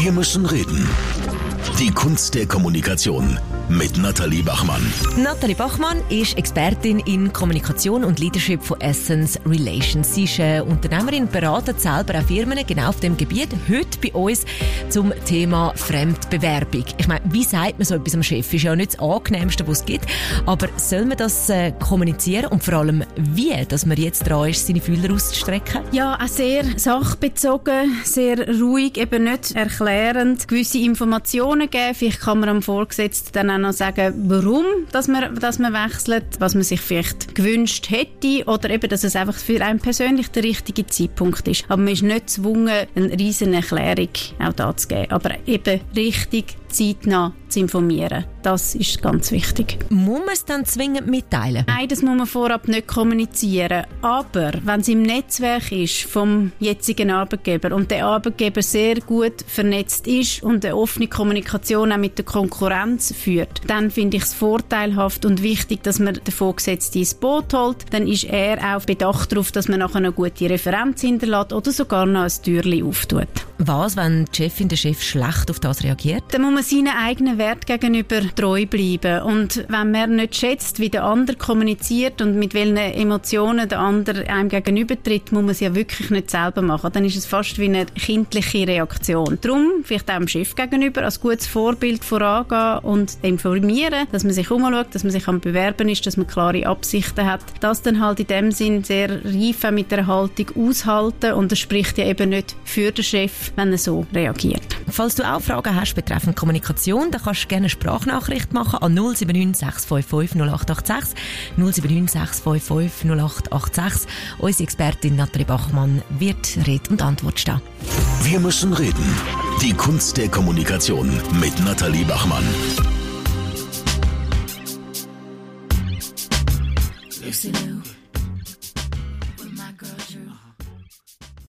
Wir müssen reden. Die Kunst der Kommunikation mit Nathalie Bachmann. Nathalie Bachmann ist Expertin in Kommunikation und Leadership von Essence Relations. Sie ist eine Unternehmerin, beratet selber auch Firmen genau auf dem Gebiet. Heute bei uns zum Thema Fremdbewerbung. Ich meine, wie sagt man so etwas am Chef? Ist ja nicht das angenehmste, was es gibt. Aber soll man das äh, kommunizieren und vor allem wie, dass man jetzt dran ist, seine Fühler auszustrecken? Ja, auch sehr sachbezogen, sehr ruhig, eben nicht erklärend, gewisse Informationen geben. Vielleicht kann man am Vorgesetzten dann auch noch sagen, warum dass man, dass man wechselt, was man sich vielleicht gewünscht hätte oder eben, dass es einfach für einen persönlich der richtige Zeitpunkt ist. Aber man ist nicht gezwungen, eine riesen Erklärung auch da zu geben. Aber eben richtig zeitnah informieren. Das ist ganz wichtig. Muss man es dann zwingend mitteilen? Nein, das muss man vorab nicht kommunizieren. Aber wenn es im Netzwerk ist vom jetzigen Arbeitgeber und der Arbeitgeber sehr gut vernetzt ist und eine offene Kommunikation auch mit der Konkurrenz führt, dann finde ich es vorteilhaft und wichtig, dass man den Vorgesetzten ins Boot holt. Dann ist er auch bedacht darauf, dass man nachher eine gute Referenz hinterlässt oder sogar noch ein Türchen auftut. Was, wenn die Chefin, der Chef schlecht auf das reagiert? Dann muss man seinen eigenen Wert gegenüber treu bleiben. Und wenn man nicht schätzt, wie der andere kommuniziert und mit welchen Emotionen der andere einem gegenübertritt, muss man es ja wirklich nicht selber machen. Dann ist es fast wie eine kindliche Reaktion. Darum vielleicht auch dem Chef gegenüber als gutes Vorbild vorangehen und informieren, dass man sich umschaut, dass man sich am Bewerben ist, dass man klare Absichten hat. Das dann halt in dem Sinn sehr reif mit der Haltung aushalten und das spricht ja eben nicht für den Chef, wenn er so reagiert. Falls du auch Fragen hast betreffend Kommunikation, dann kannst du gerne eine Sprachnachricht machen an 079 655 0886 079 655 0886. Unsere Expertin Nathalie Bachmann wird Rede und Antwort stehen. Wir müssen reden. Die Kunst der Kommunikation mit Nathalie Bachmann. Lucy Lou.